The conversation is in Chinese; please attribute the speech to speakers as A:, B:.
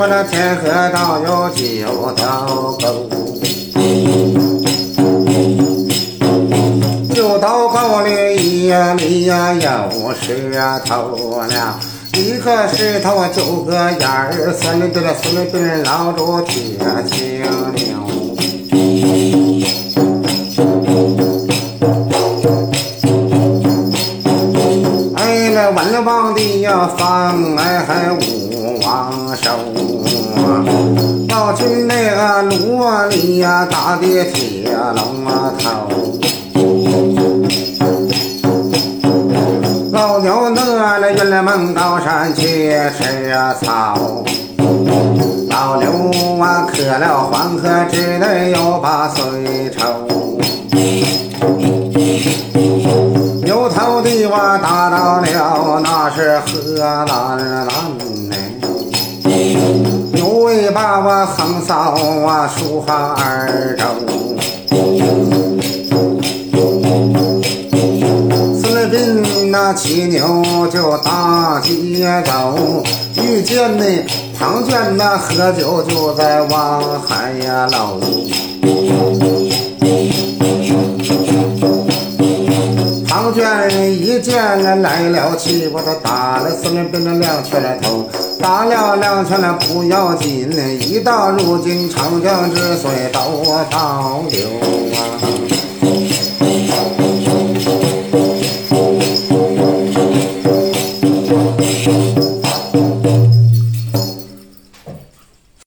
A: 我那天河道有九条沟，九道沟里一米呀有石头了，一个石头九个眼儿，三里边儿孙里边儿老住铁青牛。文王的呀房哎还武王寿啊，老去那个炉里呀打的铁龙啊头。老牛饿了，原来蒙高山去吃草，老牛啊渴了黄河之内有把水抽。是河蓝蓝呢。牛尾巴我横扫啊，竖哈二周。四 bin 那骑牛就大街走，遇见那庞涓那喝酒就在望海呀楼。庞涓一见了来了气，我都打了四连鞭了两拳了头，打了两拳了不要紧，一到如今长江之水都倒流。